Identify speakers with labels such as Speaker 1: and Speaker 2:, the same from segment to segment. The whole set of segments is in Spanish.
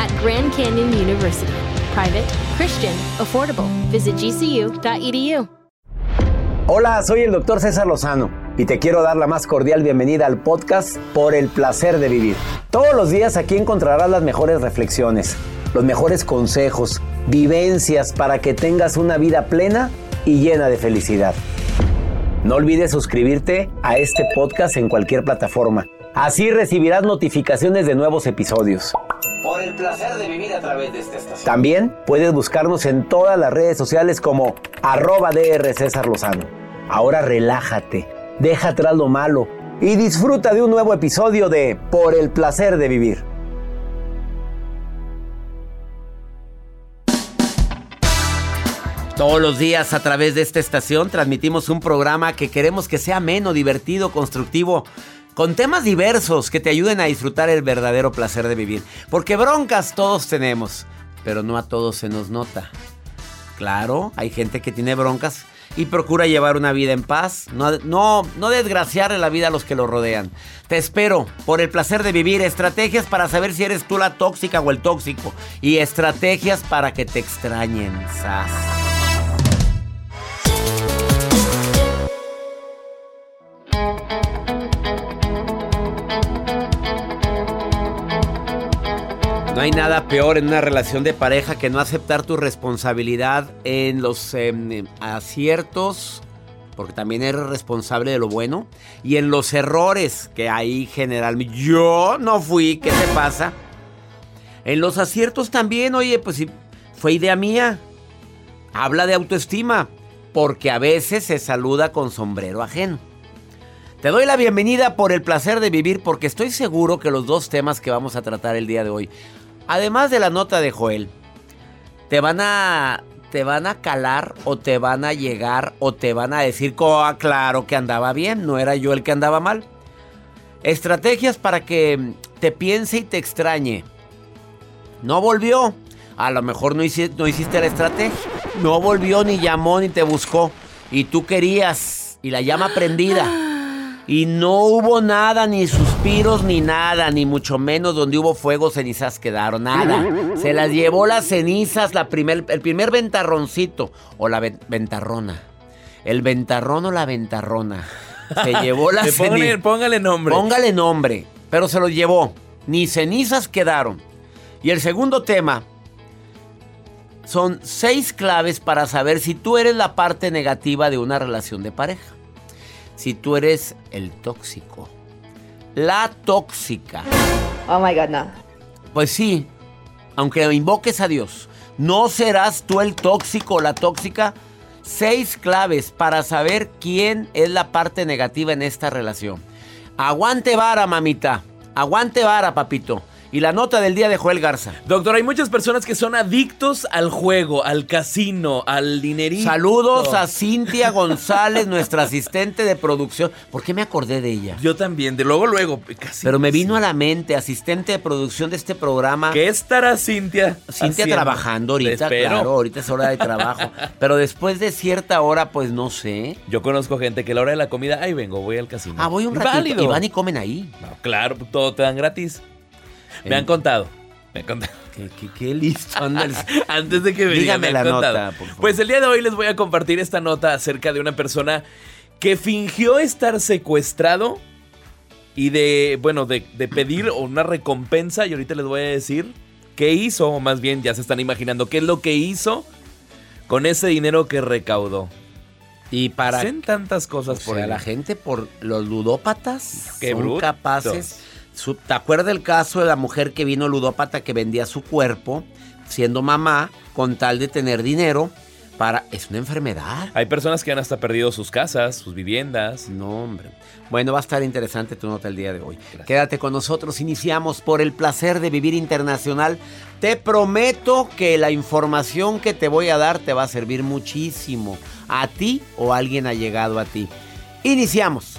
Speaker 1: at Grand Canyon University. Private, Christian, affordable. Visit gcu.edu.
Speaker 2: Hola, soy el doctor César Lozano y te quiero dar la más cordial bienvenida al podcast Por el placer de vivir. Todos los días aquí encontrarás las mejores reflexiones, los mejores consejos, vivencias para que tengas una vida plena y llena de felicidad. No olvides suscribirte a este podcast en cualquier plataforma. Así recibirás notificaciones de nuevos episodios. Por el placer de vivir a través de esta estación. También puedes buscarnos en todas las redes sociales como arroba DR César Lozano. Ahora relájate, deja atrás lo malo y disfruta de un nuevo episodio de Por el placer de vivir. Todos los días a través de esta estación transmitimos un programa que queremos que sea ameno, divertido, constructivo, con temas diversos que te ayuden a disfrutar el verdadero placer de vivir. Porque broncas todos tenemos, pero no a todos se nos nota. Claro, hay gente que tiene broncas y procura llevar una vida en paz, no, no, desgraciarle la vida a los que lo rodean. Te espero por el placer de vivir, estrategias para saber si eres tú la tóxica o el tóxico y estrategias para que te extrañen. ¡Sas! No hay nada peor en una relación de pareja que no aceptar tu responsabilidad en los em, aciertos, porque también eres responsable de lo bueno, y en los errores que hay generalmente. Yo no fui, ¿qué te pasa? En los aciertos también, oye, pues sí, fue idea mía. Habla de autoestima, porque a veces se saluda con sombrero ajeno. Te doy la bienvenida por el placer de vivir porque estoy seguro que los dos temas que vamos a tratar el día de hoy, además de la nota de Joel, te van a te van a calar o te van a llegar o te van a decir, oh, claro que andaba bien, no era yo el que andaba mal. Estrategias para que te piense y te extrañe. No volvió. A lo mejor no hiciste, no hiciste la estrategia. No volvió, ni llamó, ni te buscó. Y tú querías. Y la llama prendida. Y no hubo nada, ni suspiros, ni nada, ni mucho menos donde hubo fuego, cenizas quedaron, nada. Se las llevó las cenizas, la primer, el primer ventarroncito, o la ventarrona. El ventarrón o la ventarrona. Se llevó las
Speaker 3: cenizas. Póngale nombre.
Speaker 2: Póngale nombre, pero se lo llevó. Ni cenizas quedaron. Y el segundo tema son seis claves para saber si tú eres la parte negativa de una relación de pareja si tú eres el tóxico. La tóxica.
Speaker 4: Oh my God, no.
Speaker 2: Pues sí, aunque invoques a Dios, no serás tú el tóxico o la tóxica. Seis claves para saber quién es la parte negativa en esta relación. Aguante vara, mamita. Aguante vara, papito. Y la nota del día de Joel Garza.
Speaker 3: Doctor, hay muchas personas que son adictos al juego, al casino, al dinerito.
Speaker 2: Saludos a Cintia González, nuestra asistente de producción. ¿Por qué me acordé de ella?
Speaker 3: Yo también, de luego, luego.
Speaker 2: Pero me vino a la mente, asistente de producción de este programa.
Speaker 3: ¿Qué estará Cintia?
Speaker 2: Cintia trabajando ahorita, claro, ahorita es hora de trabajo. Pero después de cierta hora, pues no sé.
Speaker 3: Yo conozco gente que a la hora de la comida, ahí vengo, voy al casino.
Speaker 2: Ah, voy un ratito. Y van y comen ahí.
Speaker 3: claro, todo te dan gratis. Me han contado. Me han contado.
Speaker 2: Qué, listo.
Speaker 3: Antes de que me
Speaker 2: Dígame la nota,
Speaker 3: Pues el día de hoy les voy a compartir esta nota acerca de una persona que fingió estar secuestrado y de, bueno, de, de pedir una recompensa. Y ahorita les voy a decir qué hizo, o más bien ya se están imaginando qué es lo que hizo con ese dinero que recaudó.
Speaker 2: Y para
Speaker 3: Hacen tantas cosas
Speaker 2: o
Speaker 3: por
Speaker 2: sea,
Speaker 3: ahí.
Speaker 2: la gente por los ludópatas
Speaker 3: Qué
Speaker 2: son
Speaker 3: brutos.
Speaker 2: capaces. Su- ¿Te acuerdas del caso de la mujer que vino ludópata que vendía su cuerpo siendo mamá con tal de tener dinero para es una enfermedad?
Speaker 3: Hay personas que han hasta perdido sus casas, sus viviendas.
Speaker 2: No, hombre. Bueno, va a estar interesante tu nota el día de hoy.
Speaker 3: Gracias.
Speaker 2: Quédate con nosotros. Iniciamos por el placer de vivir internacional. Te prometo que la información que te voy a dar te va a servir muchísimo. A ti o alguien ha llegado a ti. Iniciamos.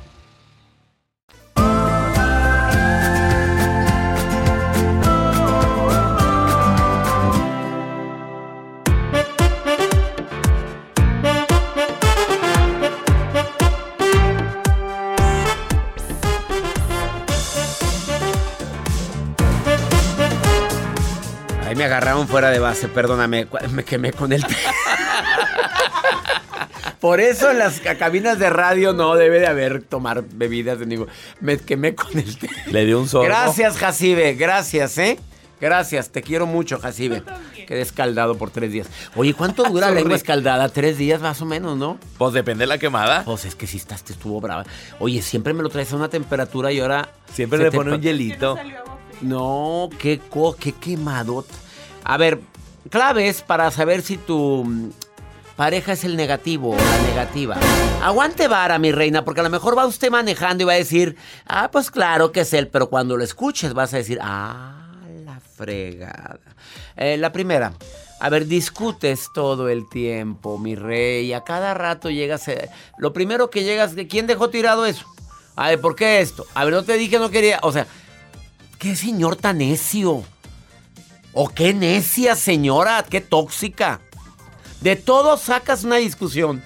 Speaker 2: Fuera de base, perdóname, me quemé con el... Por eso en las ca- cabinas de radio no debe de haber tomar bebidas de ningún... Me quemé con el té.
Speaker 3: Le dio un sorbo.
Speaker 2: Gracias, Jacibe, gracias, ¿eh? Gracias, te quiero mucho, Jacibe. Quedé escaldado por tres días. Oye, ¿cuánto dura la lengua escaldada? Tres días más o menos, ¿no?
Speaker 3: Pues depende de la quemada.
Speaker 2: Pues es que si estás, te estuvo brava. Oye, siempre me lo traes a una temperatura y ahora...
Speaker 3: Siempre le pone un hielito.
Speaker 2: No, qué, co qué quemadota. A ver, claves para saber si tu mm, pareja es el negativo o la negativa. Aguante vara, mi reina, porque a lo mejor va usted manejando y va a decir, ah, pues claro que es él, pero cuando lo escuches vas a decir, ah, la fregada. Eh, la primera. A ver, discutes todo el tiempo, mi rey. A cada rato llegas. eh, lo primero que llegas, ¿de quién dejó tirado eso? A ver, ¿por qué esto? A ver, no te dije, no quería. O sea, ¿Qué señor tan necio? ¿O qué necia señora? ¿Qué tóxica? De todo sacas una discusión.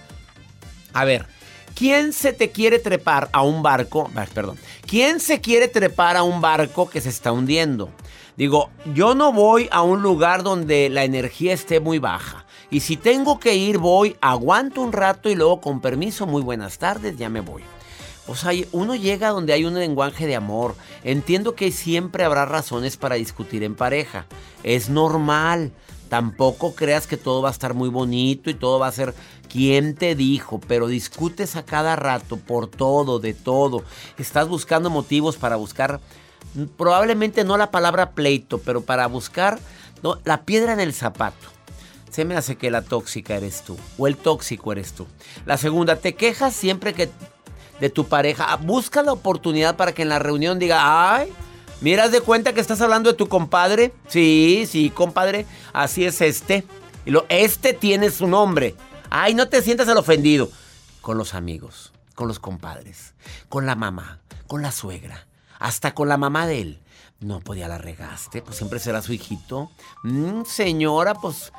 Speaker 2: A ver, ¿quién se te quiere trepar a un barco? Perdón. ¿Quién se quiere trepar a un barco que se está hundiendo? Digo, yo no voy a un lugar donde la energía esté muy baja. Y si tengo que ir, voy, aguanto un rato y luego con permiso, muy buenas tardes, ya me voy. O sea, uno llega donde hay un lenguaje de amor. Entiendo que siempre habrá razones para discutir en pareja. Es normal. Tampoco creas que todo va a estar muy bonito y todo va a ser quién te dijo, pero discutes a cada rato por todo, de todo. Estás buscando motivos para buscar, probablemente no la palabra pleito, pero para buscar no, la piedra en el zapato. Se me hace que la tóxica eres tú o el tóxico eres tú. La segunda, te quejas siempre que de tu pareja. Ah, Busca la oportunidad para que en la reunión diga, ay, miras de cuenta que estás hablando de tu compadre. Sí, sí, compadre, así es este. Y lo, este tiene su nombre. Ay, no te sientas el ofendido. Con los amigos, con los compadres, con la mamá, con la suegra, hasta con la mamá de él. No, pues ya la regaste, pues siempre será su hijito. Mm, señora, pues,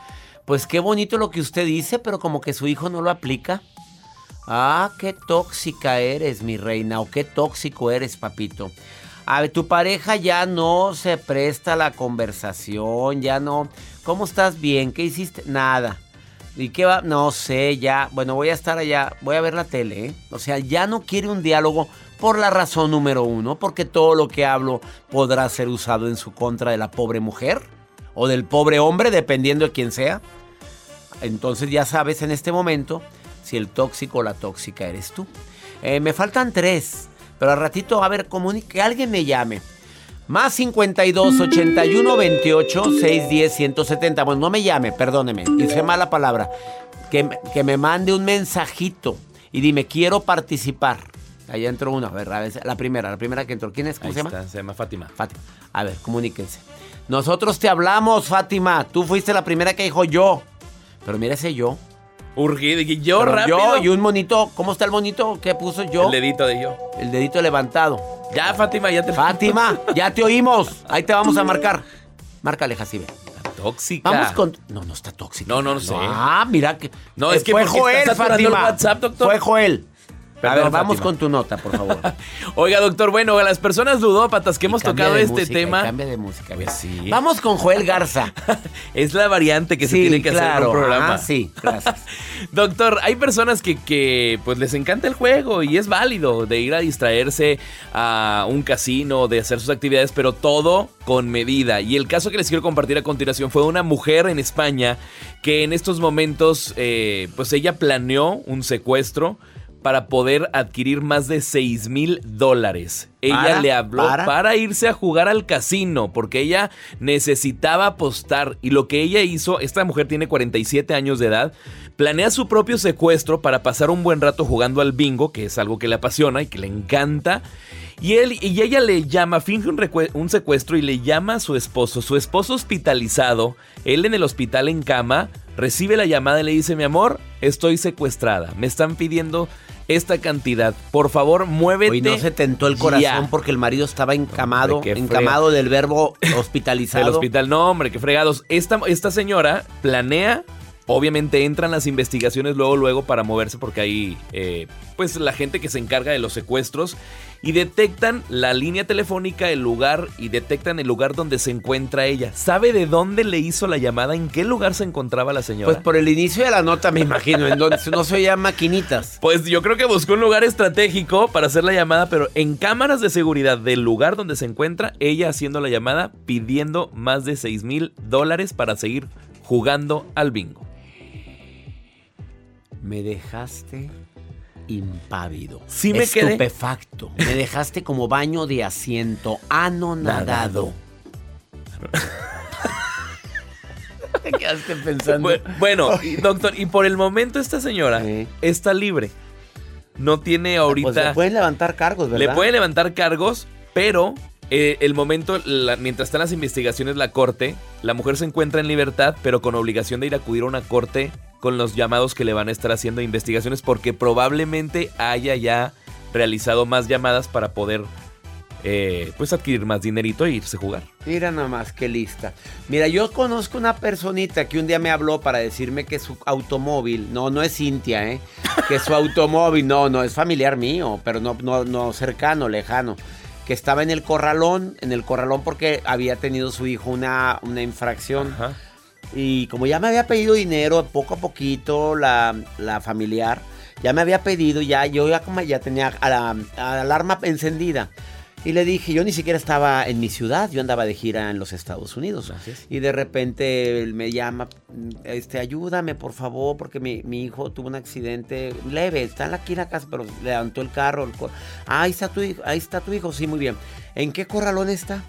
Speaker 2: pues qué bonito lo que usted dice, pero como que su hijo no lo aplica. Ah, qué tóxica eres, mi reina, o qué tóxico eres, papito. A ver, tu pareja ya no se presta a la conversación, ya no. ¿Cómo estás bien? ¿Qué hiciste? Nada. ¿Y qué va? No sé, ya. Bueno, voy a estar allá, voy a ver la tele, ¿eh? O sea, ya no quiere un diálogo por la razón número uno, porque todo lo que hablo podrá ser usado en su contra de la pobre mujer o del pobre hombre, dependiendo de quién sea. Entonces ya sabes en este momento si el tóxico o la tóxica eres tú. Eh, me faltan tres, pero al ratito, a ver, que alguien me llame. Más 52 81 28 610 170. Bueno, no me llame, perdóneme. Hice mala palabra. Que, que me mande un mensajito y dime, quiero participar. Ahí entró una, a ver, a ver, la primera, la primera que entró. ¿Quién es? ¿Cómo
Speaker 3: Ahí
Speaker 2: se llama?
Speaker 3: se llama Fátima.
Speaker 2: Fátima. A ver, comuníquense. Nosotros te hablamos, Fátima. Tú fuiste la primera que dijo yo. Pero mira ese yo.
Speaker 3: Urgido, y yo
Speaker 2: Pero
Speaker 3: rápido.
Speaker 2: Yo y un monito. ¿Cómo está el monito? ¿Qué puso yo?
Speaker 3: El dedito de yo.
Speaker 2: El dedito levantado.
Speaker 3: Ya, Fátima, ya te
Speaker 2: Fátima, ya te oímos. Ahí te vamos a marcar. Márcale, Jacibe.
Speaker 3: Tóxica.
Speaker 2: Vamos con. No, no está tóxico.
Speaker 3: No, no, no sé.
Speaker 2: Ah, mira que.
Speaker 3: No, es que
Speaker 2: fue Joel, Fátima.
Speaker 3: WhatsApp, doctor.
Speaker 2: Fue Joel. A
Speaker 3: Perdón,
Speaker 2: ver, vamos
Speaker 3: Fátima.
Speaker 2: con tu nota, por favor.
Speaker 3: Oiga, doctor, bueno, a las personas ludópatas que hemos
Speaker 2: Y
Speaker 3: tocado este
Speaker 2: música,
Speaker 3: tema,
Speaker 2: Cambia de música.
Speaker 3: Pues sí.
Speaker 2: Vamos con Joel Garza.
Speaker 3: es la variante que se tiene que hacer en un programa.
Speaker 2: Ah, sí, gracias.
Speaker 3: Doctor, hay personas que, que, pues les encanta el juego y es válido de ir a distraerse a un casino, de hacer sus actividades, pero todo con medida. Y el caso que les quiero compartir a continuación fue una mujer en España que en estos momentos, eh, pues ella planeó un secuestro para poder adquirir más de 6 mil dólares. Ella
Speaker 2: ¿Para?
Speaker 3: le habló
Speaker 2: ¿Para?
Speaker 3: para irse a jugar al casino porque ella necesitaba apostar y lo que ella hizo, esta mujer tiene 47 años de edad, planea su propio secuestro para pasar un buen rato jugando al bingo, que es algo que le apasiona y que le encanta. Y él y ella le llama, finge un secuestro y le llama a su esposo. Su esposo hospitalizado, él en el hospital en cama, recibe la llamada y le dice, mi amor, estoy secuestrada. Me están pidiendo esta cantidad. Por favor, muévete.
Speaker 2: Hoy no se tentó el corazón
Speaker 3: ya".
Speaker 2: porque el marido estaba encamado,
Speaker 3: Hombre,
Speaker 2: encamado del verbo hospitalizado.
Speaker 3: Del hospital, no, hombre, qué fregados. Esta, esta señora planea, obviamente entran las investigaciones luego, luego para moverse porque hay, eh, pues, la gente que se encarga de los secuestros y detectan la línea telefónica, el lugar y detectan el lugar donde se encuentra ella. ¿Sabe de dónde le hizo la llamada? ¿En qué lugar se encontraba la señora?
Speaker 2: Pues por el inicio de la nota me imagino, en donde no se oían maquinitas.
Speaker 3: Pues yo creo que buscó un lugar estratégico para hacer la llamada, pero en cámaras de seguridad del lugar donde se encuentra, ella haciendo la llamada, pidiendo más de 6 mil dólares para seguir jugando al bingo.
Speaker 2: Me dejaste impávido.
Speaker 3: Sí me quedé.
Speaker 2: Estupefacto. Me dejaste como baño de asiento, anonadado. Te quedaste pensando.
Speaker 3: Bu- Bueno, doctor, y por el momento esta señora
Speaker 2: Sí.
Speaker 3: está libre. No tiene ahorita...
Speaker 2: Pues le pueden levantar cargos, ¿verdad?
Speaker 3: Le pueden levantar cargos, pero eh, el momento, la- mientras están las investigaciones, la corte, la mujer se encuentra en libertad, pero con obligación de ir a acudir a una corte con los llamados que le van a estar haciendo investigaciones, porque probablemente haya ya realizado más llamadas para poder, eh, pues, adquirir más dinerito e irse a jugar.
Speaker 2: Mira nada más, qué lista. Mira, yo conozco una personita que un día me habló para decirme que su automóvil, no, no es Cintia, ¿eh? Que su automóvil, no, no, es familiar mío, pero no, no, no cercano, lejano. Que estaba en el corralón, en el corralón porque había tenido su hijo una, una infracción.
Speaker 3: Ajá.
Speaker 2: Y como ya me había pedido dinero poco a poquito, la, la familiar, ya me había pedido, ya yo ya, como ya tenía a la, a la alarma encendida. Y le dije, yo ni siquiera estaba en mi ciudad, yo andaba de gira en los Estados Unidos.
Speaker 3: Gracias.
Speaker 2: Y de repente él me llama, este, ayúdame por favor, porque mi, mi hijo tuvo un accidente leve, está aquí en la casa, pero levantó el carro. el cor- ah, ahí está tu hijo, ahí está tu hijo, sí, muy bien. ¿En qué corralón está?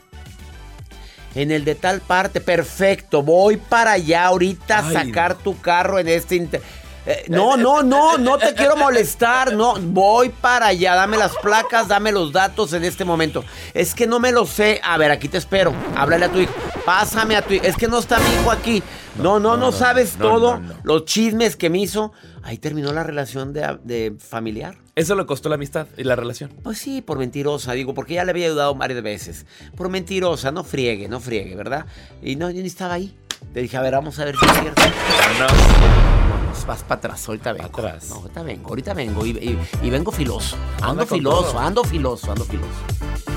Speaker 2: En el de tal parte, perfecto. Voy para allá ahorita a
Speaker 3: Ay,
Speaker 2: sacar tu carro en este inter- Eh, no, no, no, no te quiero molestar. No, voy para allá. Dame las placas, dame los datos en este momento. Es que no me lo sé. A ver, aquí te espero. Háblale a tu hijo. Pásame a tu hijo. Es que no está mi hijo aquí. No, no, no, sabes
Speaker 3: no,
Speaker 2: todo.
Speaker 3: no, no.
Speaker 2: Los chismes que me hizo. Ahí terminó la relación de, de familiar.
Speaker 3: Eso le costó la amistad y la relación.
Speaker 2: Pues sí, por mentirosa, digo, porque ya le había ayudado varias veces. Por mentirosa, no friegue, no friegue, ¿verdad? Y no, yo ni estaba ahí. Le dije, a ver, vamos a ver si es cierto. Vámonos, vas para atrás, ahorita vengo.
Speaker 3: Atrás.
Speaker 2: No, ahorita vengo, ahorita vengo. Y, y- y vengo filoso. Ando filoso, ando filoso, ando filoso.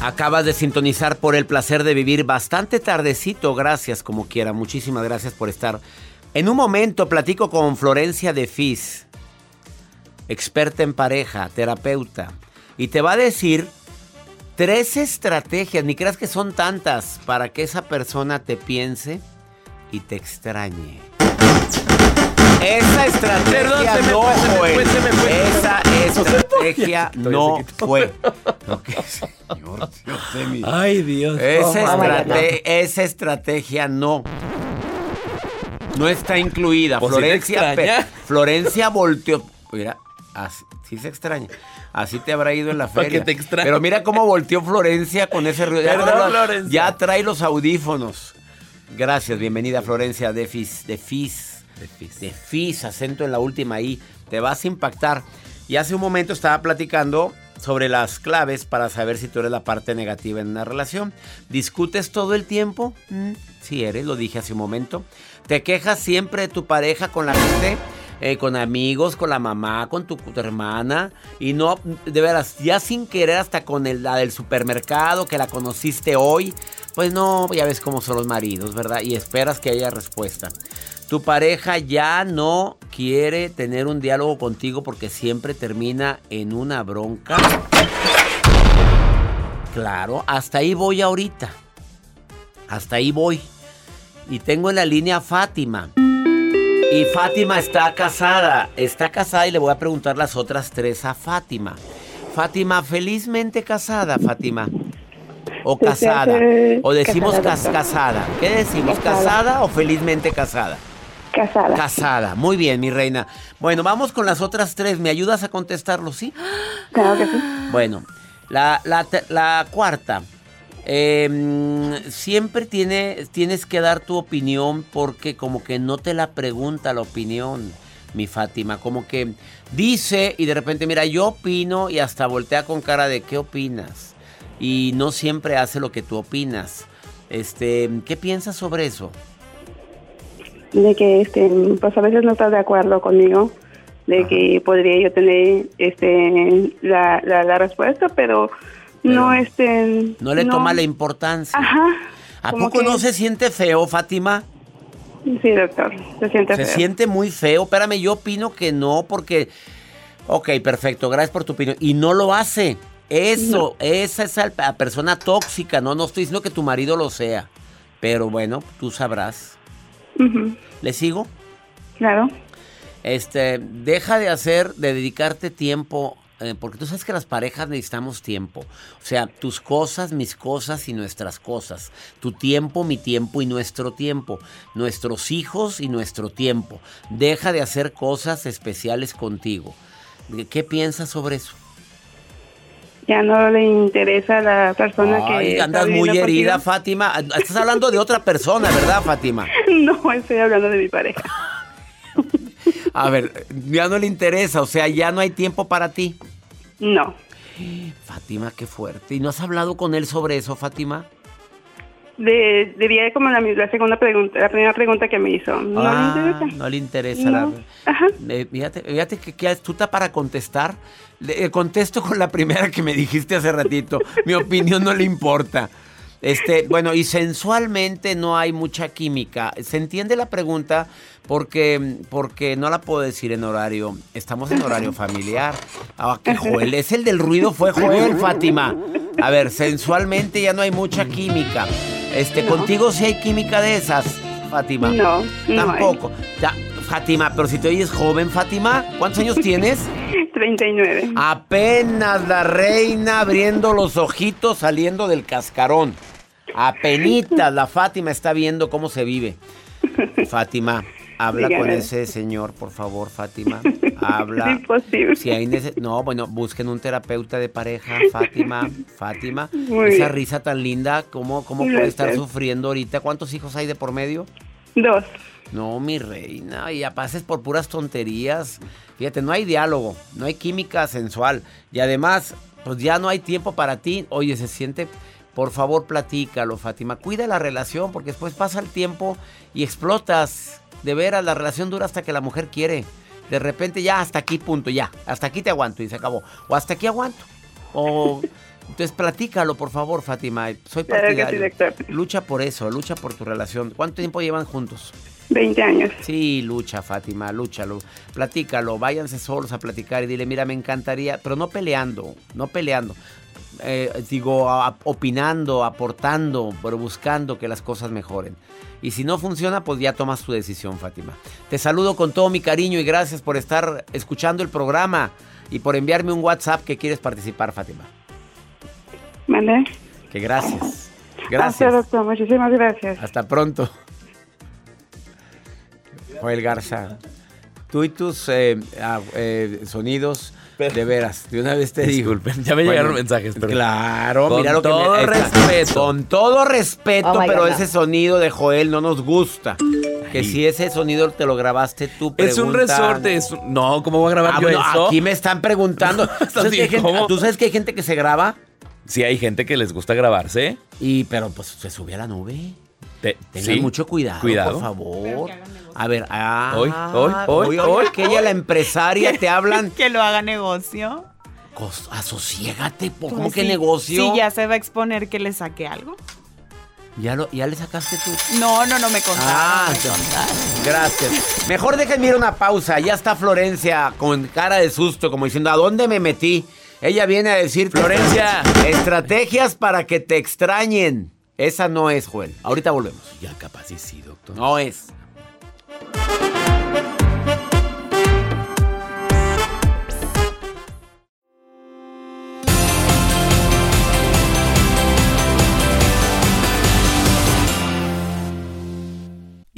Speaker 2: Acabas de sintonizar por el placer de vivir bastante tardecito. Gracias, como quiera. Muchísimas gracias por estar. En un momento platico con Florencia de Fis, experta en pareja, terapeuta, y te va a decir tres estrategias, ni creas que son tantas, para que esa persona te piense y te extrañe. Esa estrategia
Speaker 3: Perdón, se me
Speaker 2: no
Speaker 3: fue, se me
Speaker 2: fue.
Speaker 3: fue, se me fue.
Speaker 2: Esa estrategia no fue. Ok, señor, Dios de mi-
Speaker 3: Ay, Dios.
Speaker 2: esa, esa estrategia no. No está incluida.
Speaker 3: Pues
Speaker 2: Florencia, Florencia volteó. Mira, así, sí se extraña. Así te habrá ido en la feria.
Speaker 3: que te extrañe.
Speaker 2: Pero mira cómo volteó Florencia con ese ruido. Ya. Ya trae los audífonos. Gracias, bienvenida Florencia de Fis. De Fis. De Fis, acento en la última I. Te vas a impactar. Y hace un momento estaba platicando sobre las claves para saber si tú eres la parte negativa en una relación. ¿Discutes todo el tiempo? Mm, sí eres, lo dije hace un momento. ¿Te quejas siempre de tu pareja con la gente? Eh, con amigos, con la mamá, con tu, hermana. Y no, de veras, ya sin querer hasta con la del supermercado que la conociste hoy. Pues no, ya ves cómo son los maridos, ¿verdad? Y esperas que haya respuesta. Tu pareja ya no quiere tener un diálogo contigo porque siempre termina en una bronca. Claro, hasta ahí voy ahorita. Hasta ahí voy. Y tengo en la línea Fátima. Y Fátima está casada. Está casada y le voy a preguntar las otras tres a Fátima. Fátima, felizmente casada, Fátima. O casada. O decimos
Speaker 5: casada,
Speaker 2: cas- casada. ¿Qué decimos?
Speaker 5: Casada.
Speaker 2: ¿Casada o felizmente casada?
Speaker 5: Casada.
Speaker 2: Casada. Muy bien, mi reina. Bueno, vamos con las otras tres. ¿Me ayudas a contestarlo, sí?
Speaker 5: Claro que sí.
Speaker 2: Bueno, la, la la cuarta. Eh, siempre tiene, tienes que dar tu opinión porque como que no te la pregunta la opinión, mi Fátima. Como que dice y de repente, mira, yo opino y hasta voltea con cara de ¿qué opinas? Y no siempre hace lo que tú opinas. Este, ¿qué piensas sobre eso?
Speaker 5: De que, este, pues a veces no estás de acuerdo conmigo, de que podría yo tener, este, la, la, la respuesta, pero, no, este.
Speaker 2: No le toma la importancia.
Speaker 5: Ajá.
Speaker 2: ¿A poco
Speaker 5: que-
Speaker 2: no se siente feo, Fátima?
Speaker 5: Sí, doctor. Se siente
Speaker 2: Se
Speaker 5: feo.
Speaker 2: siente muy feo. Espérame, yo opino que no, porque. Ok, perfecto, gracias por tu opinión. Y no lo hace. Eso, esa es la persona tóxica. No, no estoy diciendo que tu marido lo sea. Pero bueno, tú sabrás. ¿Le sigo?
Speaker 5: Claro.
Speaker 2: Este, deja de hacer, de dedicarte tiempo, eh, porque tú sabes que las parejas necesitamos tiempo. O sea, tus cosas, mis cosas y nuestras cosas. Tu tiempo, mi tiempo y nuestro tiempo. Nuestros hijos y nuestro tiempo. Deja de hacer cosas especiales contigo. ¿Qué piensas sobre eso?
Speaker 5: ya no le interesa a la persona que
Speaker 2: Ay,
Speaker 5: está
Speaker 2: andas muy herida,
Speaker 5: contigo.
Speaker 2: Fátima. Estás hablando de otra persona, ¿verdad, Fátima?
Speaker 5: No, estoy hablando de mi pareja.
Speaker 2: A ver, ya no le interesa, o sea, ya no hay tiempo para ti.
Speaker 5: No.
Speaker 2: Fátima, qué fuerte. ¿Y no has hablado con él sobre eso, Fátima?
Speaker 5: De, debía como la, la segunda pregunta, la primera pregunta que me hizo. No
Speaker 2: Ah,
Speaker 5: le interesa.
Speaker 2: No le interesa.
Speaker 5: No.
Speaker 2: La... Eh, fíjate, fíjate que, que astuta para contestar. Le- eh, contesto con la primera que me dijiste hace ratito. Mi opinión no le importa. Este, bueno, y sensualmente no hay mucha química. ¿Se entiende la pregunta? Porque, porque no la puedo decir en horario. Estamos en horario familiar. Ah, que Joel, es el del ruido, fue Joel, Fátima. A ver, sensualmente ya no hay mucha química. Este, contigo sí hay química de esas, Fátima.
Speaker 5: No, no
Speaker 2: Tampoco. Ya, Fátima, pero si te oyes joven, Fátima, ¿cuántos años tienes?
Speaker 5: 39.
Speaker 2: Apenas la reina abriendo los ojitos saliendo del cascarón. Apenitas la Fátima está viendo cómo se vive. Fátima, habla con ese señor, por favor, Fátima. Habla.
Speaker 5: Es imposible.
Speaker 2: Si hay no, bueno, busquen un terapeuta de pareja, Fátima, Fátima.
Speaker 5: Muy
Speaker 2: esa
Speaker 5: bien.
Speaker 2: risa tan linda, ¿cómo, cómo puede estar sufriendo ahorita? ¿Cuántos hijos hay de por medio?
Speaker 5: Dos.
Speaker 2: No, mi reina, y pases por puras tonterías. Fíjate, no hay diálogo, no hay química sensual. Y además, pues ya no hay tiempo para ti. Oye, se siente, por favor, platícalo, Fátima. Cuida la relación, porque después pasa el tiempo y explotas. De veras, la relación dura hasta que la mujer quiere. De repente ya hasta aquí, punto, ya. Hasta aquí te aguanto y se acabó. O hasta aquí aguanto. O... Entonces platícalo, por favor, Fátima. Soy
Speaker 5: Claro que sí,
Speaker 2: partidario. lucha por eso, lucha por tu relación. ¿Cuánto tiempo llevan juntos?
Speaker 5: 20 años.
Speaker 2: Sí, lucha, Fátima, lúchalo. Platícalo, váyanse solos a platicar y dile, mira, me encantaría, pero no peleando, no peleando. Eh, digo, a- opinando, aportando, pero buscando que las cosas mejoren. Y si no funciona, pues ya tomas tu decisión, Fátima. Te saludo con todo mi cariño y gracias por estar escuchando el programa y por enviarme un WhatsApp que quieres participar, Fátima.
Speaker 5: ¿Mande?
Speaker 2: Que gracias.
Speaker 5: Gracias,
Speaker 2: Gracias.
Speaker 5: doctor. Muchísimas gracias.
Speaker 2: Hasta pronto. Joel Garza, tú y tus eh, ah, eh, sonidos, de veras, de una vez te digo.
Speaker 3: Disculpen, ya me llegaron mensajes, pero-
Speaker 2: Claro,
Speaker 3: Con
Speaker 2: mira lo que
Speaker 3: todo
Speaker 2: me,
Speaker 3: respeto.
Speaker 2: Con todo respeto,
Speaker 3: Oh
Speaker 2: pero
Speaker 3: God,
Speaker 2: ese sonido de Joel no nos gusta. Que si ese sonido te lo grabaste tú,
Speaker 3: Es un resorte, es un- No, ¿cómo voy a grabar
Speaker 2: Ah,
Speaker 3: yo
Speaker 2: bueno,
Speaker 3: eso?
Speaker 2: aquí me están preguntando. ¿Tú sabes, que hay gente,
Speaker 3: ¿Cómo?
Speaker 2: tú sabes que hay gente que se graba?
Speaker 3: Sí, hay gente que les gusta grabarse.
Speaker 2: Y, pero pues se sube a la nube.
Speaker 3: Te-
Speaker 2: Tengan
Speaker 3: sí,
Speaker 2: mucho cuidado,
Speaker 3: Cuidado.
Speaker 2: por favor. A ver, ah,
Speaker 3: Hoy, hoy, hoy,
Speaker 2: hoy,
Speaker 3: hoy.
Speaker 2: que ella, la empresaria, te hablan.
Speaker 6: Que lo haga negocio.
Speaker 2: Asociégate, po- ¿cómo
Speaker 6: Pues
Speaker 2: que
Speaker 6: sí,
Speaker 2: negocio?
Speaker 6: Si ya se va a exponer que le saque algo.
Speaker 2: ¿Ya, lo, ¿Ya le sacaste tú?
Speaker 6: No, no, no me contaron.
Speaker 2: Ah,
Speaker 6: no me contaron.
Speaker 2: gracias. Mejor déjenme ir a una pausa. Ya está Florencia con cara de susto, como diciendo, ¿a dónde me metí? Ella viene a decir, Florencia, estrategias para que te extrañen. Esa no es, Joel. Ahorita volvemos.
Speaker 3: Ya capaz y sí, doctor.
Speaker 2: No es. Thank you.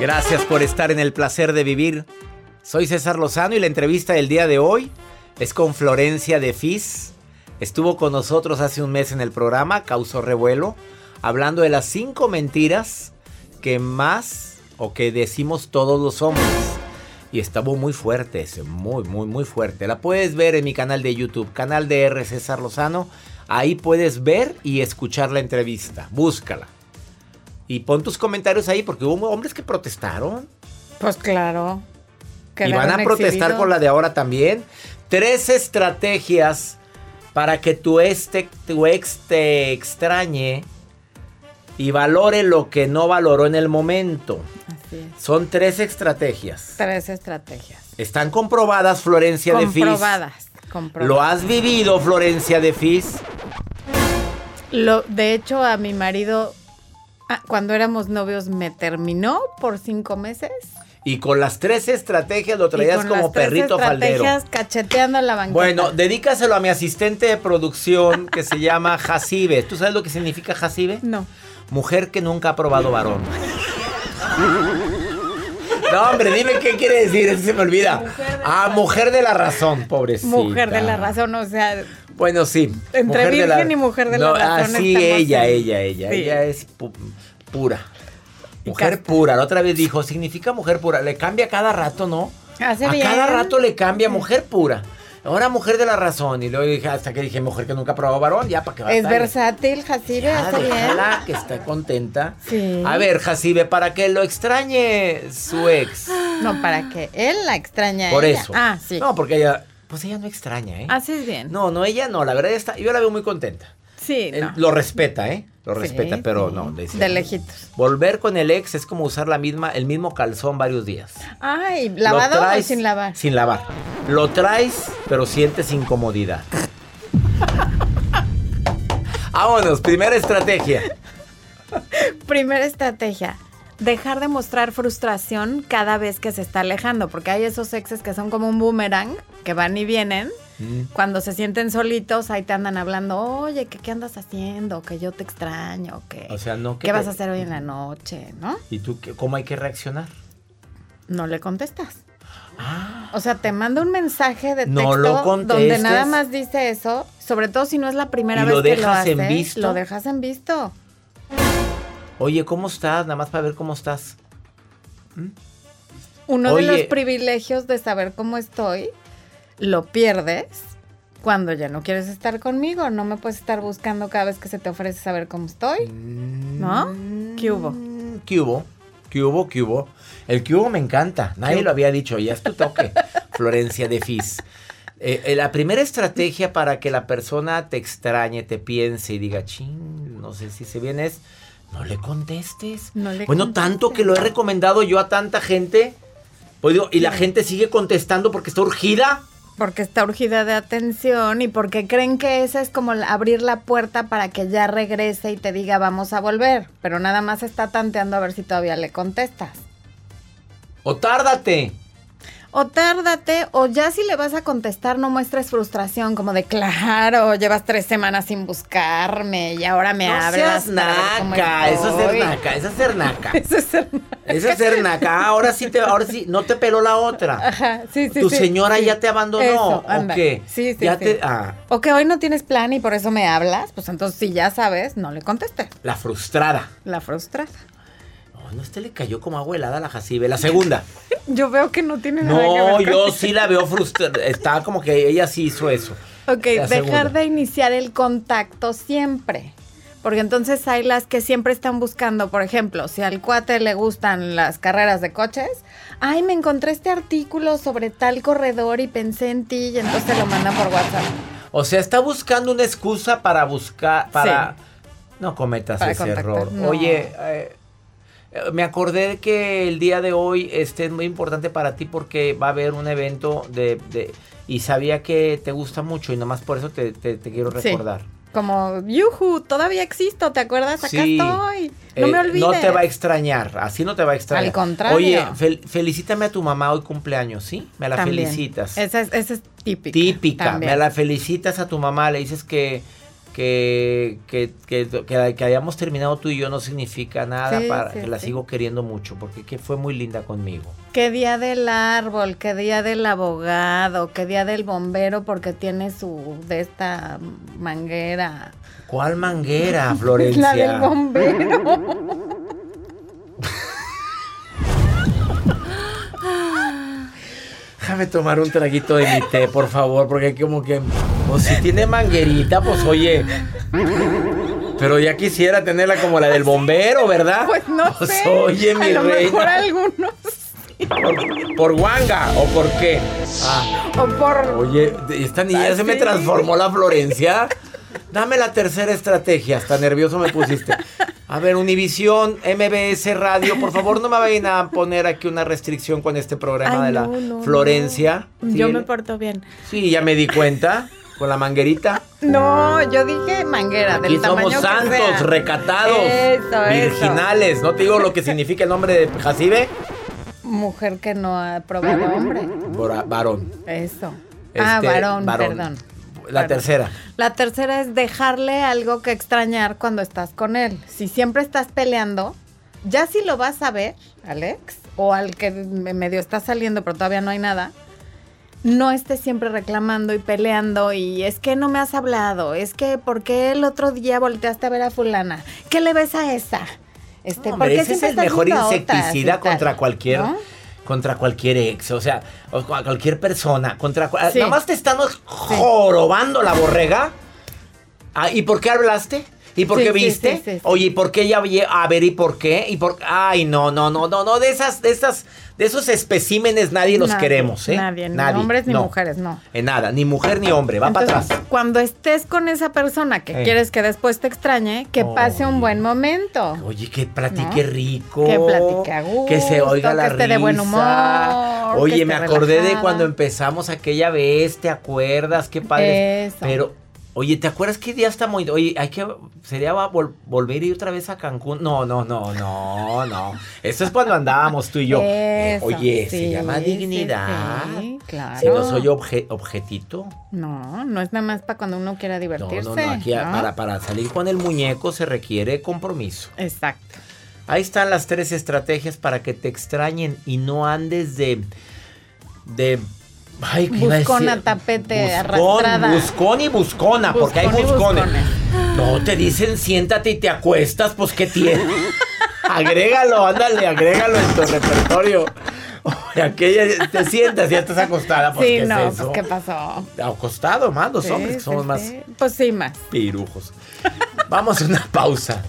Speaker 2: Gracias por estar en el placer de vivir. Soy César Lozano y la entrevista del día de hoy es con Florencia de Fis. Estuvo con nosotros hace un mes en el programa, causó revuelo, hablando de las cinco mentiras que más o que decimos todos los hombres. Y estuvo muy fuerte muy, muy, muy fuerte. La puedes ver en mi canal de YouTube, canal de R. César Lozano. Ahí puedes ver y escuchar la entrevista. Búscala. Y pon tus comentarios ahí porque hubo hombres que protestaron.
Speaker 7: Pues claro.
Speaker 2: Y van a protestar con la de ahora también. Tres estrategias para que tu, este, tu ex te extrañe y valore lo que no valoró en el momento.
Speaker 7: Así es.
Speaker 2: Son tres estrategias.
Speaker 7: Tres estrategias.
Speaker 2: Están comprobadas, Florencia de Fis.
Speaker 7: Comprobadas. comprobadas.
Speaker 2: ¿Lo has vivido, Florencia de Fis?
Speaker 7: Lo, de hecho, a mi marido, ah, cuando éramos novios, me terminó por cinco meses.
Speaker 2: Y con las tres estrategias lo
Speaker 7: Y
Speaker 2: traías
Speaker 7: con
Speaker 2: como
Speaker 7: las tres
Speaker 2: perrito faldero.
Speaker 7: estrategias cacheteando la banqueta.
Speaker 2: Bueno, dedícaselo a mi asistente de producción que se llama Jacibe. ¿Tú sabes lo que significa Jacibe?
Speaker 7: No.
Speaker 2: Mujer que nunca ha probado varón. No, hombre, dime qué quiere decir, eso se me olvida. ah, mujer de la razón, pobrecita.
Speaker 7: Mujer de la razón, o sea,
Speaker 2: Bueno, sí.
Speaker 7: Entre
Speaker 2: mujer de
Speaker 7: virgen y mujer de la razón
Speaker 2: Ah, sí, ella,
Speaker 7: en-
Speaker 2: ella, ella.
Speaker 7: Sí.
Speaker 2: Ella es pu- pura. Mujer pura. La otra vez dijo, significa mujer pura. Le cambia cada rato, ¿no?
Speaker 7: hace
Speaker 2: a
Speaker 7: bien.
Speaker 2: cada rato le cambia mujer pura. Ahora mujer de la razón. Y luego dije, hasta que dije mujer que nunca probó varón, ya para que va
Speaker 7: Es versátil, Jacibe, hace bien.
Speaker 2: que esté contenta.
Speaker 7: Sí.
Speaker 2: A ver, Jacibe, para que lo extrañe su ex.
Speaker 7: No, para que él la extraña. a
Speaker 2: Por
Speaker 7: ella.
Speaker 2: eso.
Speaker 7: Ah, sí.
Speaker 2: No, porque ella, pues ella no extraña, ¿eh?
Speaker 7: Haces bien.
Speaker 2: No, no, ella no, la verdad está, yo la veo muy contenta.
Speaker 7: Sí, no.
Speaker 2: Lo respeta, ¿eh? Lo
Speaker 7: Sí,
Speaker 2: respeta, pero no. dice,
Speaker 7: De lejitos.
Speaker 2: Volver con el ex es como usar la misma, el mismo calzón varios días.
Speaker 7: Ay, ¿lavado o sin lavar?
Speaker 2: Sin lavar. Lo traes, pero sientes incomodidad. Vámonos, primera estrategia.
Speaker 7: Primera estrategia. Dejar de mostrar frustración cada vez que se está alejando, porque hay esos exes que son como un boomerang, que van y vienen. Cuando se sienten solitos, ahí te andan hablando, oye, que qué andas haciendo, que yo te extraño, que
Speaker 2: O sea, no que
Speaker 7: qué vas
Speaker 2: te-
Speaker 7: a hacer hoy en la noche, ¿no?
Speaker 2: ¿Y tú qué- cómo hay que reaccionar?
Speaker 7: No le contestas. O sea, te manda un mensaje de
Speaker 2: Ah. No
Speaker 7: texto donde nada más dice eso, sobre todo si no es la primera
Speaker 2: ¿Y
Speaker 7: vez que lo
Speaker 2: dejas
Speaker 7: hace.
Speaker 2: en visto?
Speaker 7: Lo dejas en visto.
Speaker 2: Oye, ¿cómo estás? Nada más para ver cómo estás.
Speaker 7: Uno
Speaker 2: Oye.
Speaker 7: de los privilegios de saber cómo estoy, lo pierdes cuando ya no quieres estar conmigo. No me puedes estar buscando cada vez que se te ofrece saber cómo estoy. ¿No? ¿Qué hubo?
Speaker 2: ¿Qué hubo? ¿Qué hubo? ¿Qué hubo? El que hubo me encanta. Nadie
Speaker 7: ¿Qué
Speaker 2: lo había dicho. Ya es tu toque, Florencia de Fis. Eh, eh, la primera estrategia para que la persona te extrañe, te piense y diga, ching, no sé si se viene es, no le contestes.
Speaker 7: No le
Speaker 2: bueno, tanto que lo he recomendado yo a tanta gente. Pues digo, y la gente sigue contestando porque está urgida.
Speaker 7: Porque está urgida de atención y porque creen que esa es como abrir la puerta para que ya regrese y te diga vamos a volver. Pero nada más está tanteando a ver si todavía le contestas.
Speaker 2: O tárdate.
Speaker 7: O tárdate, o ya si le vas a contestar, no muestres frustración, como de claro, llevas tres semanas sin buscarme y ahora me
Speaker 2: no
Speaker 7: hablas.
Speaker 2: seas naca, eso es ser
Speaker 7: estoy".
Speaker 2: naca, eso es ser naca.
Speaker 7: Eso es ser
Speaker 2: Eso es ser naca. Ah, Ahora sí te, ahora sí, no te peló la otra.
Speaker 7: Ajá, sí, sí,
Speaker 2: tu
Speaker 7: sí,
Speaker 2: señora
Speaker 7: sí.
Speaker 2: ya te abandonó.
Speaker 7: Eso,
Speaker 2: ¿O
Speaker 7: anda.
Speaker 2: qué?
Speaker 7: Sí, sí,
Speaker 2: Ya
Speaker 7: sí.
Speaker 2: te. Ah,
Speaker 7: O que hoy no tienes plan y por eso me hablas, pues entonces si ya sabes, no le contestes.
Speaker 2: la frustrada.
Speaker 7: La frustrada.
Speaker 2: No, no, este le cayó como agua helada a la Jacibe. La segunda.
Speaker 7: Yo veo que no tiene nada que ver
Speaker 2: No, yo sí la veo frustrada. Está como que ella sí hizo eso.
Speaker 7: Ok,
Speaker 2: La
Speaker 7: dejar
Speaker 2: segunda.
Speaker 7: de iniciar el contacto siempre. Porque entonces hay las que siempre están buscando, por ejemplo, si al cuate le gustan las carreras de coches, ay, me encontré este artículo sobre tal corredor y pensé en ti y entonces te lo mandan por WhatsApp.
Speaker 2: O sea, está buscando una excusa para buscar. Para. No cometas
Speaker 7: Para
Speaker 2: ese
Speaker 7: contactar,
Speaker 2: error.
Speaker 7: no.
Speaker 2: Oye, eh, me acordé que el día de hoy este es muy importante para ti porque va a haber un evento de, de- y sabía que te gusta mucho y nomás por eso te, te- te quiero
Speaker 7: Sí.
Speaker 2: recordar.
Speaker 7: Como, yuju, todavía existo, ¿te acuerdas? Acá
Speaker 2: Sí.
Speaker 7: estoy. No
Speaker 2: Eh,
Speaker 7: me olvides.
Speaker 2: No te va a extrañar, así no te va a extrañar.
Speaker 7: Al contrario.
Speaker 2: Oye, fel- felicítame a tu mamá hoy cumpleaños, ¿sí? Me la
Speaker 7: También.
Speaker 2: felicitas.
Speaker 7: Esa es, esa es típica.
Speaker 2: Típica,
Speaker 7: también.
Speaker 2: me la felicitas a tu mamá, le dices que que, que, que, que- hayamos terminado tú y yo no significa nada,
Speaker 7: Sí,
Speaker 2: para,
Speaker 7: sí,
Speaker 2: que la
Speaker 7: sí.
Speaker 2: sigo queriendo mucho, porque que fue muy linda conmigo.
Speaker 7: Qué día del árbol, qué día del abogado, qué día del bombero porque tiene su de esta manguera.
Speaker 2: ¿Cuál manguera, Florencia?
Speaker 7: La del bombero.
Speaker 2: Déjame tomar un traguito de mi té, por favor, porque como que, pues si tiene manguerita, pues oye. Pero ya quisiera tenerla como la del bombero, ¿verdad?
Speaker 7: Pues no
Speaker 2: Pues,
Speaker 7: sé.
Speaker 2: oye, mi
Speaker 7: a lo
Speaker 2: reina.
Speaker 7: mejor algunos.
Speaker 2: ¿Por, por guanga o por qué? Ah,
Speaker 7: O por.
Speaker 2: oye, esta niña se me transformó la Florencia. Dame la tercera estrategia, hasta nervioso me pusiste. A ver, Univisión, MBS Radio, por favor no me vayan a poner aquí una restricción con este programa
Speaker 7: Ay,
Speaker 2: de la
Speaker 7: no, no,
Speaker 2: Florencia.
Speaker 7: no.
Speaker 2: ¿Sí?
Speaker 7: Yo me porto bien.
Speaker 2: Sí, ya me di cuenta. Con la manguerita.
Speaker 7: No, yo dije manguera,
Speaker 2: Aquí
Speaker 7: del
Speaker 2: somos
Speaker 7: tamaño que
Speaker 2: santos,
Speaker 7: sea.
Speaker 2: recatados,
Speaker 7: Eso,
Speaker 2: virginales. ¿No te digo lo que significa el nombre de Jacibe?
Speaker 7: Mujer que no ha probado hombre.
Speaker 2: Varón.
Speaker 7: Eso. ah,
Speaker 2: Este,
Speaker 7: varón,
Speaker 2: varón.
Speaker 7: perdón.
Speaker 2: La tercera.
Speaker 7: La tercera es dejarle algo que extrañar cuando estás con él. Si siempre estás peleando, ya si lo vas a ver, Alex, o al que me- medio está saliendo pero todavía no hay nada, no estés siempre reclamando y peleando y es que no me has hablado, es que ¿por qué el otro día volteaste a ver a fulana? ¿Qué le ves a esa? Este, ¿por
Speaker 2: Hombre,
Speaker 7: qué
Speaker 2: ese es el mejor insecticida contra cualquier
Speaker 7: ¿No?
Speaker 2: contra cualquier ex, o sea, o cua- cualquier persona, contra
Speaker 7: Sí.
Speaker 2: nada más te están jorobando la borrega. Ah, ¿y por qué hablaste? ¿Y por
Speaker 7: Sí,
Speaker 2: qué viste?
Speaker 7: sí, sí, sí.
Speaker 2: Oye, ¿y por qué ya a ver y por qué? Y por ay, no, no, no, no, no, de esas de esas de esos especímenes nadie los
Speaker 7: Nadie,
Speaker 2: queremos, ¿eh?
Speaker 7: Nadie, ni hombres ni mujeres, no.
Speaker 2: En nada, ni mujer ni hombre, va para atrás.
Speaker 7: Cuando estés con esa persona que
Speaker 2: Eh.
Speaker 7: quieres que después te extrañe, que pase un buen momento.
Speaker 2: Oye, que platique
Speaker 7: ¿No?
Speaker 2: rico.
Speaker 7: Que platique a gusto,
Speaker 2: Que se oiga la
Speaker 7: que esté de buen
Speaker 2: risa.
Speaker 7: humor,
Speaker 2: Oye, me acordé de cuando empezamos aquella vez, ¿te acuerdas? Qué padre.
Speaker 7: Eso.
Speaker 2: Pero, oye, ¿te acuerdas qué día está muy... Oye, hay que... ¿Sería va- vol- volver a ir otra vez a Cancún? No, no, no, no, no. Eso es cuando andábamos tú y yo.
Speaker 7: Eso,
Speaker 2: Oye, se llama dignidad.
Speaker 7: sí, claro.
Speaker 2: Si no soy obje- objetito.
Speaker 7: No, no es nada más para cuando uno quiera divertirse.
Speaker 2: no, no. Aquí
Speaker 7: ¿no?
Speaker 2: Para, para salir con el muñeco se requiere compromiso.
Speaker 7: Exacto.
Speaker 2: Ahí están las tres estrategias para que te extrañen y no andes de. de. Ay, ¿qué
Speaker 7: Buscona,
Speaker 2: decir?
Speaker 7: tapete,
Speaker 2: Buscón,
Speaker 7: arrastrada.
Speaker 2: buscón y buscona, porque hay buscones. No, te dicen siéntate y te acuestas, pues ¿qué tiene? agrégalo, ándale, agrégalo en tu repertorio. Aquella, te sientas y ya estás acostada, pues
Speaker 7: sí,
Speaker 2: ¿qué es
Speaker 7: no,
Speaker 2: eso?
Speaker 7: pues ¿qué pasó?
Speaker 2: Acostado, más los
Speaker 7: Sí,
Speaker 2: hombres que
Speaker 7: sí,
Speaker 2: somos más.
Speaker 7: Pues sí, más.
Speaker 2: pirujos. Vamos a una pausa.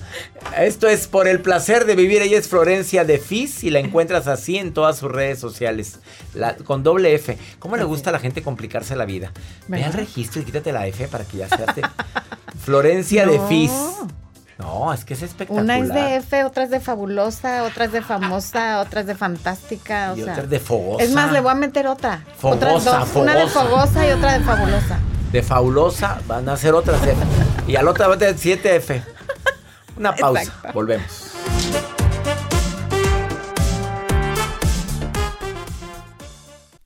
Speaker 2: Esto es por el placer de vivir. Ella es Florencia de Fis y la encuentras así en todas sus redes sociales. La- con doble F. ¿Cómo le gusta a la gente complicarse la vida? Ve al registro y quítate la F para que ya seas de Florencia de
Speaker 7: No.
Speaker 2: Fis. No, es que es espectacular.
Speaker 7: Una es de F, otra es de fabulosa, otra es de famosa, otra es de fantástica. O
Speaker 2: Y
Speaker 7: sea,
Speaker 2: otra es de fogosa.
Speaker 7: Es más, le voy a meter otra.
Speaker 2: Fogosa,
Speaker 7: Otras dos. Una de
Speaker 2: fogosa.
Speaker 7: fogosa y otra de fabulosa.
Speaker 2: De fabulosa van a ser otras F. Y al otra va a tener 7F. Una pausa.
Speaker 7: Exacto.
Speaker 2: Volvemos.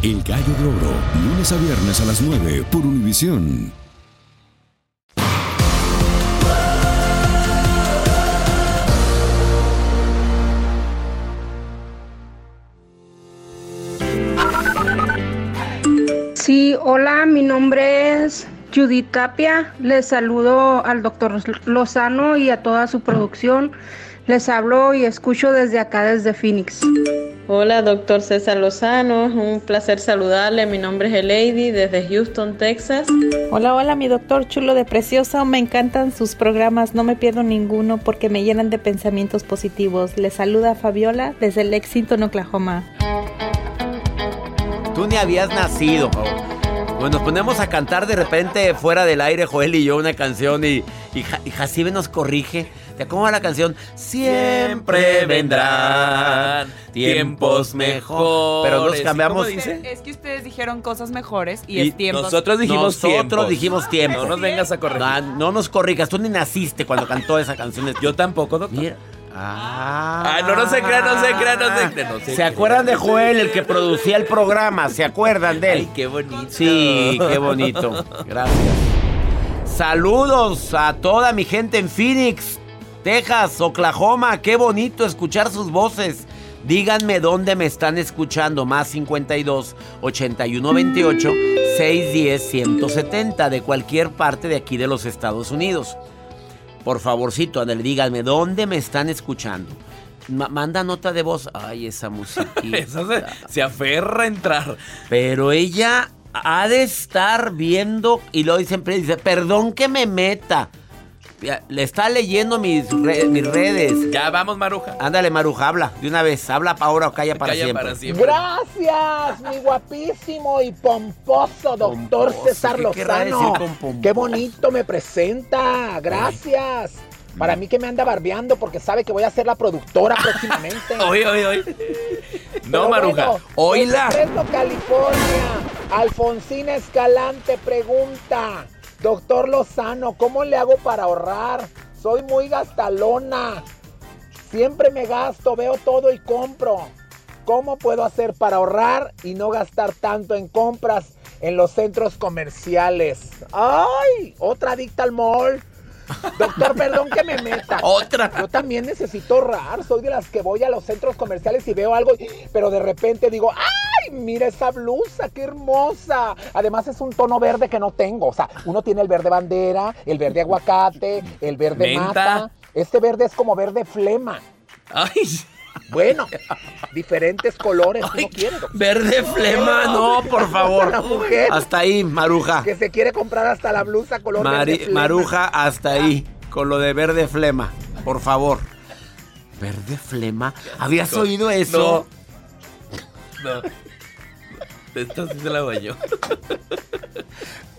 Speaker 8: El Gallo de Oro, lunes a viernes a las 9 por Univisión.
Speaker 9: Sí, hola, mi nombre es Judith Tapia. Les saludo al doctor Lozano y a toda su producción. Les hablo y escucho desde acá, desde Phoenix.
Speaker 10: Hola, doctor César Lozano. Es un placer saludarle. Mi nombre es Elady desde Houston, Texas.
Speaker 11: Hola, hola, mi doctor chulo de precioso. Me encantan sus programas. No me pierdo ninguno porque me llenan de pensamientos positivos. Les saluda Fabiola desde Lexington, Oklahoma.
Speaker 2: Tú ni habías nacido. Bueno, nos ponemos a cantar de repente fuera del aire, Joel y yo, una canción y, y, Ja- y Jacibe nos corrige. ¿Te cómo va la canción? Siempre vendrán tiempos mejores. Pero nos cambiamos.
Speaker 3: ¿Cómo dice?
Speaker 6: Es que ustedes dijeron cosas mejores y,
Speaker 2: Y
Speaker 6: es tiempo.
Speaker 3: Nosotros dijimos
Speaker 2: Nosotros
Speaker 3: tiempos.
Speaker 2: dijimos tiempo.
Speaker 3: No nos vengas a corregir.
Speaker 2: No, no nos corrijas, tú ni naciste cuando cantó esa canción.
Speaker 3: Yo tampoco, doctor.
Speaker 2: Mira. Ah.
Speaker 3: Ah, no, no se crean, no se crean, no se crean. no se
Speaker 2: ¿Se
Speaker 3: crean.
Speaker 2: acuerdan de Joel, el que producía el programa? ¿Se acuerdan de él?
Speaker 3: Ay, qué bonito.
Speaker 2: Sí, qué bonito. Gracias. Saludos a toda mi gente en Phoenix, Texas, Oklahoma. Qué bonito escuchar sus voces. Díganme dónde me están escuchando. Más 52 81 28 610 170 de cualquier parte de aquí de los Estados Unidos. Por favorcito, ándale, díganme dónde me están escuchando. Ma- manda nota de voz. Ay, esa musiquita.
Speaker 3: Esa se, se aferra a entrar.
Speaker 2: Pero ella ha de estar viendo y luego siempre dice, perdón que me meta. Le está leyendo mis, re- mis redes.
Speaker 3: Ya vamos, Maruja.
Speaker 2: Ándale, Maruja, habla de una vez. Habla pa' ahora o calla para
Speaker 3: Calla
Speaker 2: siempre.
Speaker 3: para siempre.
Speaker 12: Gracias, mi guapísimo y pomposo doctor
Speaker 2: Pomposo,
Speaker 12: César
Speaker 2: ¿qué querrá
Speaker 12: Lozano.
Speaker 2: decir?
Speaker 12: Qué bonito me presenta, gracias. Para mí que me anda barbeando porque sabe que voy a ser la productora próximamente.
Speaker 3: Oye, oye, oye. No,
Speaker 12: Pero
Speaker 3: Maruja.
Speaker 12: bueno,
Speaker 2: Oíla.
Speaker 12: California. Alfonsina Escalante pregunta, doctor Lozano, ¿cómo le hago para ahorrar? Soy muy gastalona. Siempre me gasto, veo todo y compro. ¿Cómo puedo hacer para ahorrar y no gastar tanto en compras en los centros comerciales? ¡Ay! Otra adicta al mall. Doctor, perdón que me meta.
Speaker 2: Otra.
Speaker 12: Yo también necesito ahorrar. Soy de las que voy a los centros comerciales y veo algo, pero de repente digo, ¡ay! Mira esa blusa, qué hermosa. Además es un tono verde que no tengo. O sea, uno tiene el verde bandera, el verde aguacate, el verde
Speaker 3: Menta.
Speaker 12: mata. Este verde es como verde flema.
Speaker 3: Ay,
Speaker 12: Bueno, diferentes colores uno quiere. doctor.
Speaker 2: Verde flema, no, por favor. Hasta ahí, Maruja.
Speaker 12: que se quiere comprar hasta la blusa color
Speaker 2: Mari-
Speaker 12: verde flema.
Speaker 2: Maruja, hasta ahí. Con lo de verde flema, por favor. ¿Verde flema? ¿Habías oído eso?
Speaker 3: No. Esta sí se la hago yo.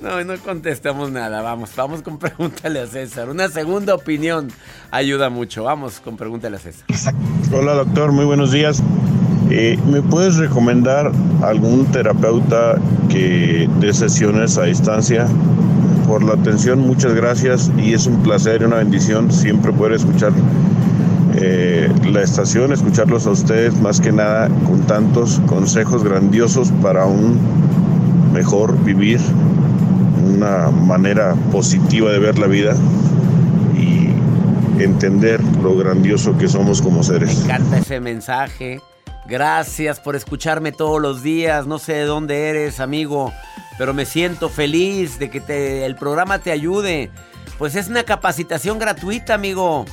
Speaker 2: No, no contestamos nada. Vamos, vamos con pregúntale a César. Una segunda opinión ayuda mucho. Vamos con pregúntale a César.
Speaker 13: Hola doctor, muy buenos días. Eh, ¿Me puedes recomendar algún terapeuta que dé sesiones a distancia? Por la atención, muchas gracias y es un placer y una bendición siempre poder escuchar eh, la estación, escucharlos a ustedes más que nada con tantos consejos grandiosos para un mejor vivir, una manera positiva de ver la vida y entender lo grandioso que somos como seres.
Speaker 2: Me encanta ese mensaje. Gracias por escucharme todos los días. No sé de dónde eres, amigo, pero me siento feliz de que el programa te ayude. Pues es una capacitación gratuita, amigo.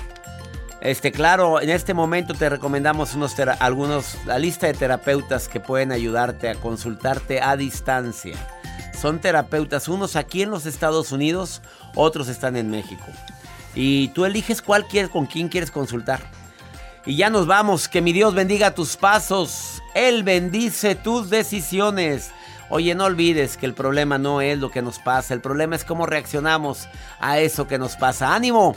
Speaker 2: Este, claro, en este momento te recomendamos unos algunos, la lista de terapeutas que pueden ayudarte a consultarte a distancia. Son terapeutas, unos aquí en los Estados Unidos, otros están en México. Y tú eliges cuál quieres, con quién quieres consultar. Y ya nos vamos. Que mi Dios bendiga tus pasos Él bendice tus decisiones. Oye, no olvides que el problema no es lo que nos pasa, el problema es cómo reaccionamos a eso que nos pasa. ¡Ánimo!